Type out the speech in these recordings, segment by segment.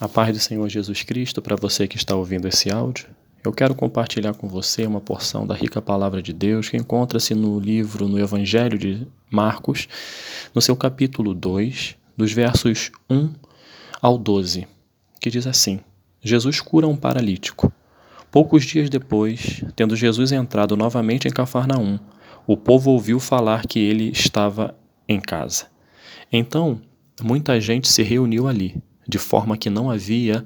A paz do Senhor Jesus Cristo para você que está ouvindo esse áudio. Eu quero compartilhar com você uma porção da rica palavra de Deus que encontra-se no livro, no Evangelho de Marcos, no seu capítulo 2, dos versos 1 ao 12, que diz assim: Jesus cura um paralítico. Poucos dias depois, tendo Jesus entrado novamente em Cafarnaum, o povo ouviu falar que ele estava em casa. Então, muita gente se reuniu ali de forma que não havia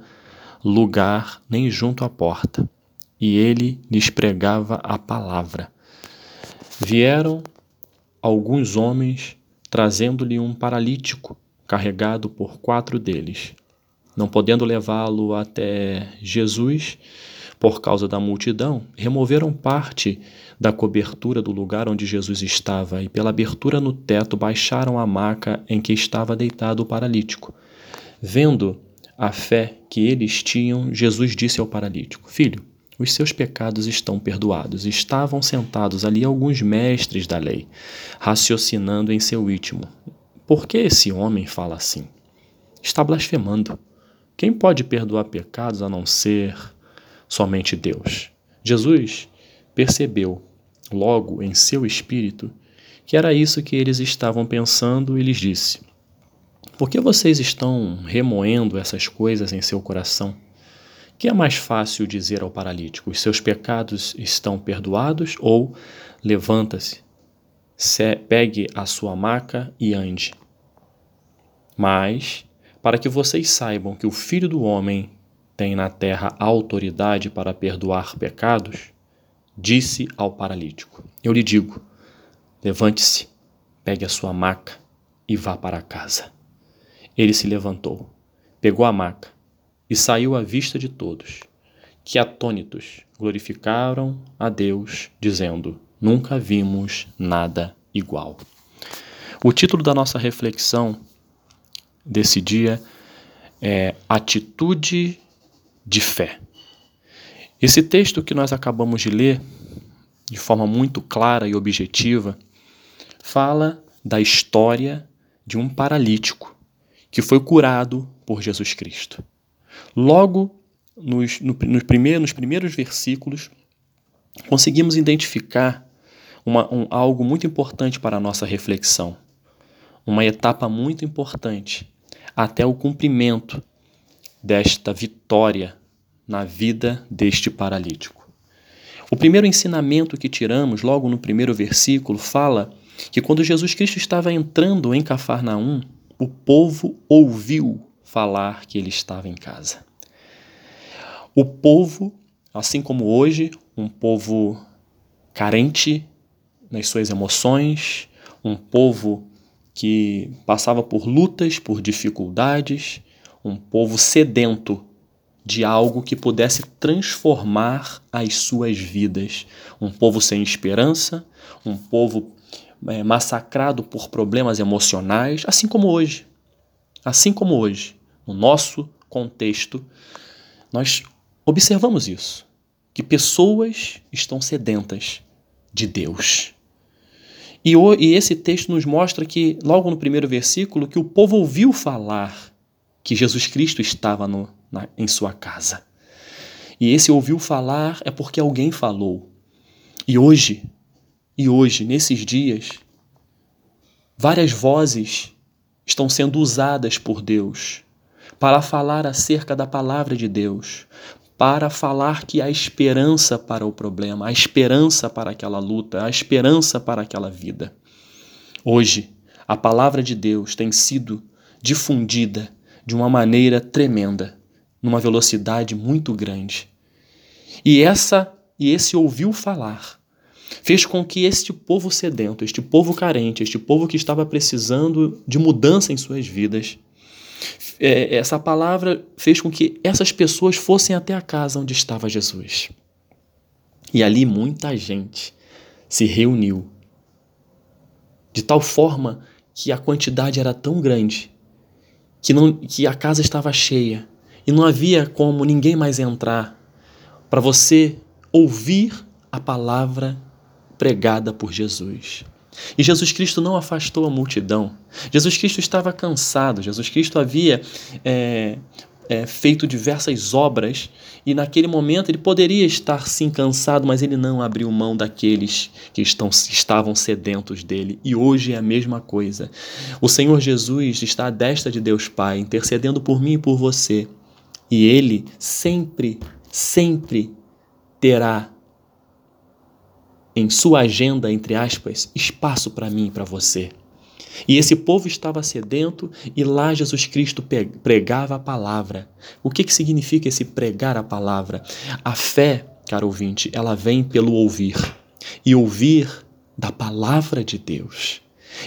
lugar nem junto à porta, e ele lhes pregava a palavra. Vieram alguns homens trazendo-lhe um paralítico, carregado por quatro deles. Não podendo levá-lo até Jesus, por causa da multidão, removeram parte da cobertura do lugar onde Jesus estava e, pela abertura no teto, baixaram a maca em que estava deitado o paralítico. Vendo a fé que eles tinham, Jesus disse ao paralítico: Filho, os seus pecados estão perdoados. Estavam sentados ali alguns mestres da lei, raciocinando em seu íntimo. Por que esse homem fala assim? Está blasfemando. Quem pode perdoar pecados a não ser somente Deus? Jesus percebeu logo em seu espírito que era isso que eles estavam pensando e lhes disse: por que vocês estão remoendo essas coisas em seu coração? Que é mais fácil dizer ao paralítico: os seus pecados estão perdoados? Ou levanta-se, pegue a sua maca e ande. Mas, para que vocês saibam que o Filho do Homem tem na terra autoridade para perdoar pecados, disse ao paralítico: Eu lhe digo, levante-se, pegue a sua maca e vá para casa. Ele se levantou, pegou a maca e saiu à vista de todos, que atônitos glorificaram a Deus, dizendo: Nunca vimos nada igual. O título da nossa reflexão desse dia é Atitude de Fé. Esse texto que nós acabamos de ler, de forma muito clara e objetiva, fala da história de um paralítico que foi curado por Jesus Cristo. Logo nos, no, nos, primeiros, versículos, conseguimos identificar uma, um, algo muito importante para a nossa reflexão, uma etapa muito importante até o cumprimento desta vitória na vida deste paralítico. O primeiro ensinamento que tiramos, logo no primeiro versículo, fala que quando Jesus Cristo estava entrando em Cafarnaum, o povo ouviu falar que ele estava em casa. O povo, assim como hoje, um povo carente nas suas emoções, um povo que passava por lutas, por dificuldades, um povo sedento de algo que pudesse transformar as suas vidas. Um povo sem esperança, um povo é, massacrado por problemas emocionais, assim como hoje. Assim como hoje, no nosso contexto, nós observamos isso, que pessoas estão sedentas de Deus. E, o, e esse texto nos mostra que, logo no primeiro versículo, que o povo ouviu falar que Jesus Cristo estava no, na, em sua casa. E esse ouviu falar é porque alguém falou. E hoje e hoje, nesses dias, várias vozes estão sendo usadas por Deus para falar acerca da palavra de Deus, para falar que há esperança para o problema, há esperança para aquela luta, há esperança para aquela vida. Hoje, a palavra de Deus tem sido difundida de uma maneira tremenda, numa velocidade muito grande. E essa e esse ouviu falar fez com que este povo sedento, este povo carente, este povo que estava precisando de mudança em suas vidas, é, essa palavra fez com que essas pessoas fossem até a casa onde estava Jesus. E ali muita gente se reuniu, de tal forma que a quantidade era tão grande que, não, que a casa estava cheia e não havia como ninguém mais entrar para você ouvir a palavra pregada por Jesus. E Jesus Cristo não afastou a multidão. Jesus Cristo estava cansado. Jesus Cristo havia é, é, feito diversas obras e naquele momento ele poderia estar sim cansado, mas ele não abriu mão daqueles que estão, estavam sedentos dele. E hoje é a mesma coisa. O Senhor Jesus está à destra de Deus Pai, intercedendo por mim e por você. E ele sempre, sempre terá em sua agenda, entre aspas, espaço para mim e para você. E esse povo estava sedento e lá Jesus Cristo pregava a palavra. O que, que significa esse pregar a palavra? A fé, caro ouvinte, ela vem pelo ouvir. E ouvir da palavra de Deus.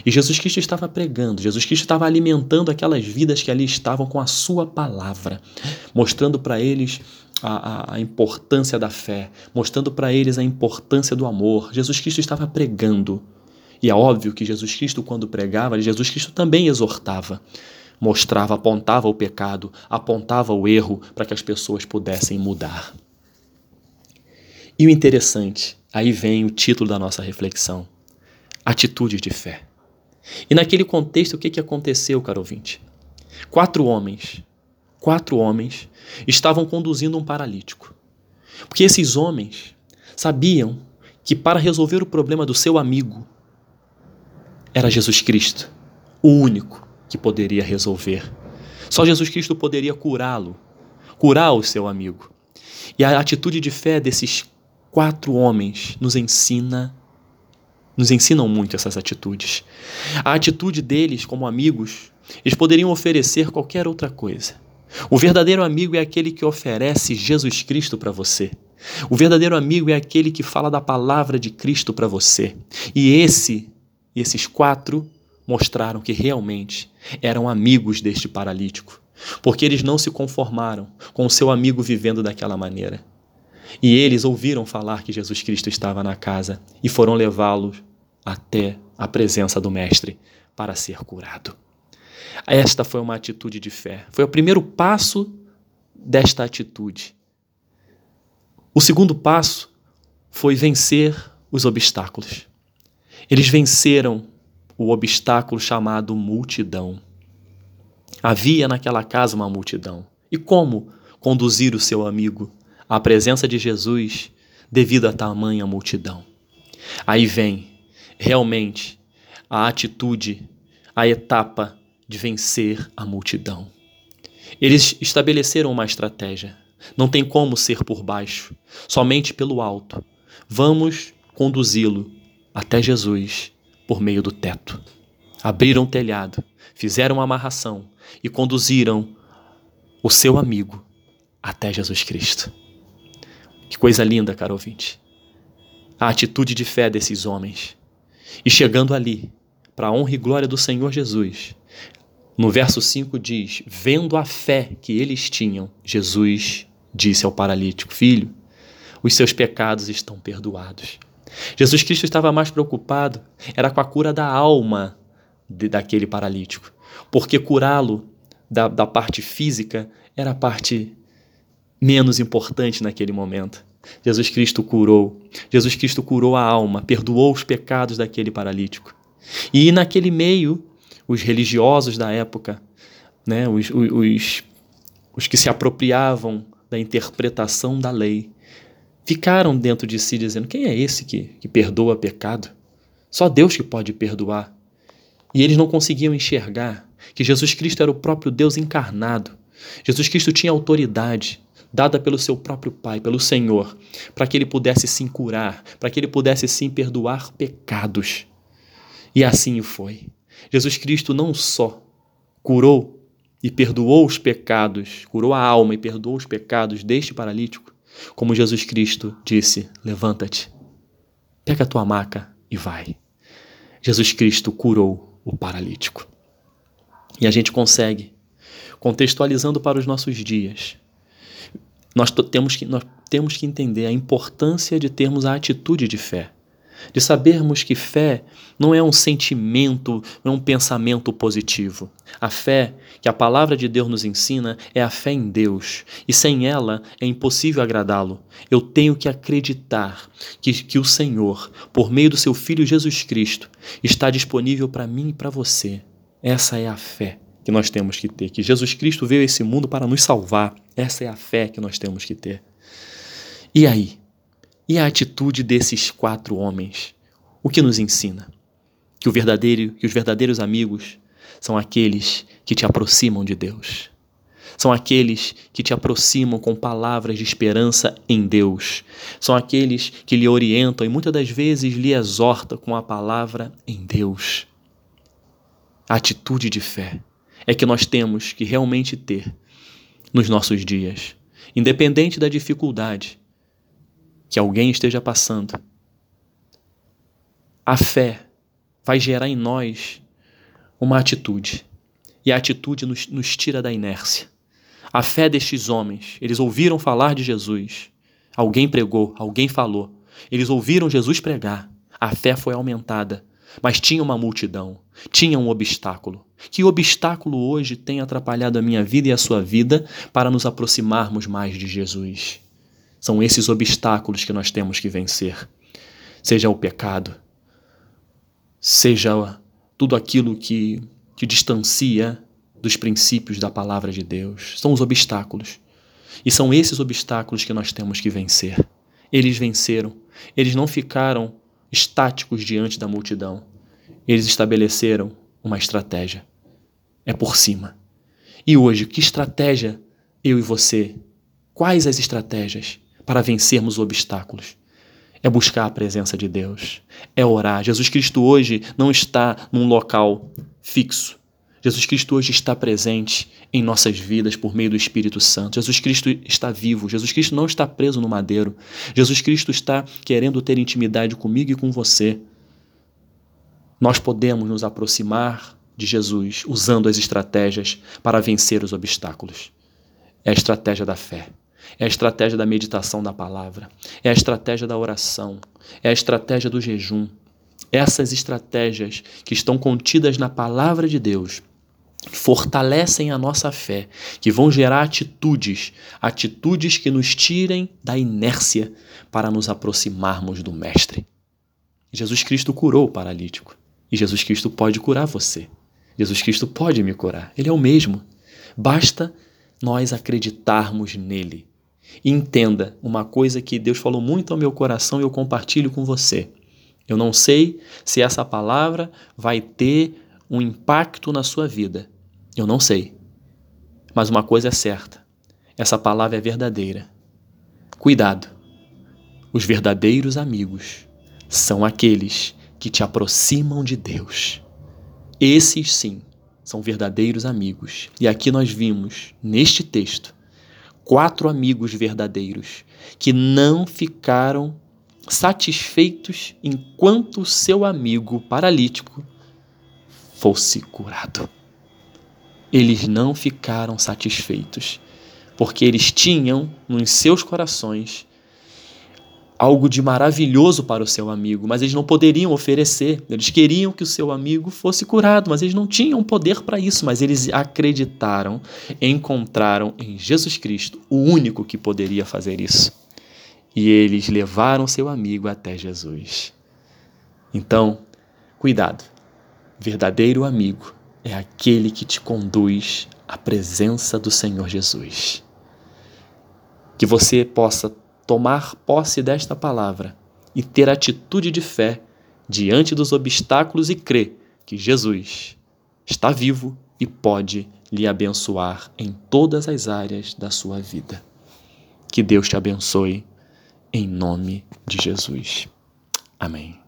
E Jesus Cristo estava pregando, Jesus Cristo estava alimentando aquelas vidas que ali estavam com a sua palavra, mostrando para eles a, a, importância da fé, mostrando para eles a importância do amor. Jesus Cristo estava pregando e é óbvio que Jesus Cristo, quando pregava, Jesus Cristo também exortava, mostrava, apontava o pecado, apontava o erro para que as pessoas pudessem mudar. E o interessante, aí vem o título da nossa reflexão: Atitude de fé. E naquele contexto, o que, que aconteceu, caro ouvinte? Quatro homens, quatro homens estavam conduzindo um paralítico. Porque esses homens sabiam que para resolver o problema do seu amigo, era Jesus Cristo, o único que poderia resolver. Só Jesus Cristo poderia curá-lo, curar o seu amigo. E a atitude de fé desses quatro homens nos ensina nos ensinam muito essas atitudes. A atitude deles como amigos, eles poderiam oferecer qualquer outra coisa. O verdadeiro amigo é aquele que oferece Jesus Cristo para você. O verdadeiro amigo é aquele que fala da palavra de Cristo para você. E esse esses quatro mostraram que realmente eram amigos deste paralítico, porque eles não se conformaram com o seu amigo vivendo daquela maneira. E eles ouviram falar que Jesus Cristo estava na casa e foram levá-lo até a presença do Mestre para ser curado. Esta foi uma atitude de fé. Foi o primeiro passo desta atitude. O segundo passo foi vencer os obstáculos. Eles venceram o obstáculo chamado multidão. Havia naquela casa uma multidão. E como conduzir o seu amigo à presença de Jesus devido a tamanha multidão? Aí vem realmente a atitude, a etapa de vencer a multidão. Eles estabeleceram uma estratégia. Não tem como ser por baixo, somente pelo alto. Vamos conduzi-lo até Jesus por meio do teto. Abriram o telhado, fizeram uma amarração e conduziram o seu amigo até Jesus Cristo. Que coisa linda, caro ouvinte. A atitude de fé desses homens. E chegando ali, para a honra e glória do Senhor Jesus, no verso 5 diz: Vendo a fé que eles tinham, Jesus disse ao paralítico: Filho, os seus pecados estão perdoados. Jesus Cristo estava mais preocupado era com a cura da alma de, daquele paralítico, porque curá-lo da, da parte física era a parte menos importante naquele momento. Jesus Cristo curou. Jesus Cristo curou a alma, perdoou os pecados daquele paralítico. E naquele meio, os religiosos da época, né, os, os, os que se apropriavam da interpretação da lei, ficaram dentro de si dizendo: quem é esse que, que perdoa pecado? Só Deus que pode perdoar. E eles não conseguiam enxergar que Jesus Cristo era o próprio Deus encarnado. Jesus Cristo tinha autoridade dada pelo seu próprio Pai, pelo Senhor, para que ele pudesse sim curar, para que ele pudesse sim perdoar pecados. E assim foi. Jesus Cristo não só curou e perdoou os pecados, curou a alma e perdoou os pecados deste paralítico, como Jesus Cristo disse: Levanta-te, pega a tua maca e vai. Jesus Cristo curou o paralítico. E a gente consegue, contextualizando para os nossos dias, nós temos que, nós temos que entender a importância de termos a atitude de fé de sabermos que fé não é um sentimento, não é um pensamento positivo. A fé que a palavra de Deus nos ensina é a fé em Deus, e sem ela é impossível agradá-lo. Eu tenho que acreditar que, que o Senhor, por meio do seu Filho Jesus Cristo, está disponível para mim e para você. Essa é a fé que nós temos que ter, que Jesus Cristo veio a esse mundo para nos salvar. Essa é a fé que nós temos que ter. E aí? E a atitude desses quatro homens? O que nos ensina? Que o verdadeiro, os verdadeiros amigos são aqueles que te aproximam de Deus. São aqueles que te aproximam com palavras de esperança em Deus. São aqueles que lhe orientam e muitas das vezes lhe exortam com a palavra em Deus. A atitude de fé é que nós temos que realmente ter nos nossos dias, independente da dificuldade que alguém esteja passando. A fé vai gerar em nós uma atitude, e a atitude nos, nos tira da inércia. A fé destes homens, eles ouviram falar de Jesus, alguém pregou, alguém falou, eles ouviram Jesus pregar, a fé foi aumentada mas tinha uma multidão, tinha um obstáculo. Que obstáculo hoje tem atrapalhado a minha vida e a sua vida para nos aproximarmos mais de Jesus? São esses obstáculos que nós temos que vencer. Seja o pecado, seja tudo aquilo que te distancia dos princípios da palavra de Deus. São os obstáculos. E são esses obstáculos que nós temos que vencer. Eles venceram. Eles não ficaram estáticos diante da multidão. Eles estabeleceram uma estratégia. É por cima. E hoje, que estratégia eu e você? Quais as estratégias para vencermos obstáculos? É buscar a presença de Deus, é orar. Jesus Cristo hoje não está num local fixo. Jesus Cristo hoje está presente em nossas vidas por meio do Espírito Santo. Jesus Cristo está vivo. Jesus Cristo não está preso no madeiro. Jesus Cristo está querendo ter intimidade comigo e com você. Nós podemos nos aproximar de Jesus usando as estratégias para vencer os obstáculos. É a estratégia da fé. É a estratégia da meditação da palavra. É a estratégia da oração. É a estratégia do jejum. Essas estratégias que estão contidas na palavra de Deus fortalecem a nossa fé, que vão gerar atitudes, atitudes que nos tirem da inércia para nos aproximarmos do Mestre. Jesus Cristo curou o paralítico e Jesus Cristo pode curar você. Jesus Cristo pode me curar, Ele é o mesmo. Basta nós acreditarmos nele. Entenda uma coisa que Deus falou muito ao meu coração e eu compartilho com você. Eu não sei se essa palavra vai ter um impacto na sua vida. Eu não sei. Mas uma coisa é certa: essa palavra é verdadeira. Cuidado! Os verdadeiros amigos são aqueles que te aproximam de Deus. Esses sim são verdadeiros amigos. E aqui nós vimos, neste texto, quatro amigos verdadeiros que não ficaram satisfeitos enquanto seu amigo paralítico fosse curado. Eles não ficaram satisfeitos, porque eles tinham nos seus corações algo de maravilhoso para o seu amigo, mas eles não poderiam oferecer. Eles queriam que o seu amigo fosse curado, mas eles não tinham poder para isso. Mas eles acreditaram, encontraram em Jesus Cristo o único que poderia fazer isso. E eles levaram seu amigo até Jesus. Então, cuidado Verdadeiro amigo é aquele que te conduz à presença do Senhor Jesus. Que você possa tomar posse desta palavra e ter atitude de fé diante dos obstáculos e crer que Jesus está vivo e pode lhe abençoar em todas as áreas da sua vida. Que Deus te abençoe em nome de Jesus. Amém.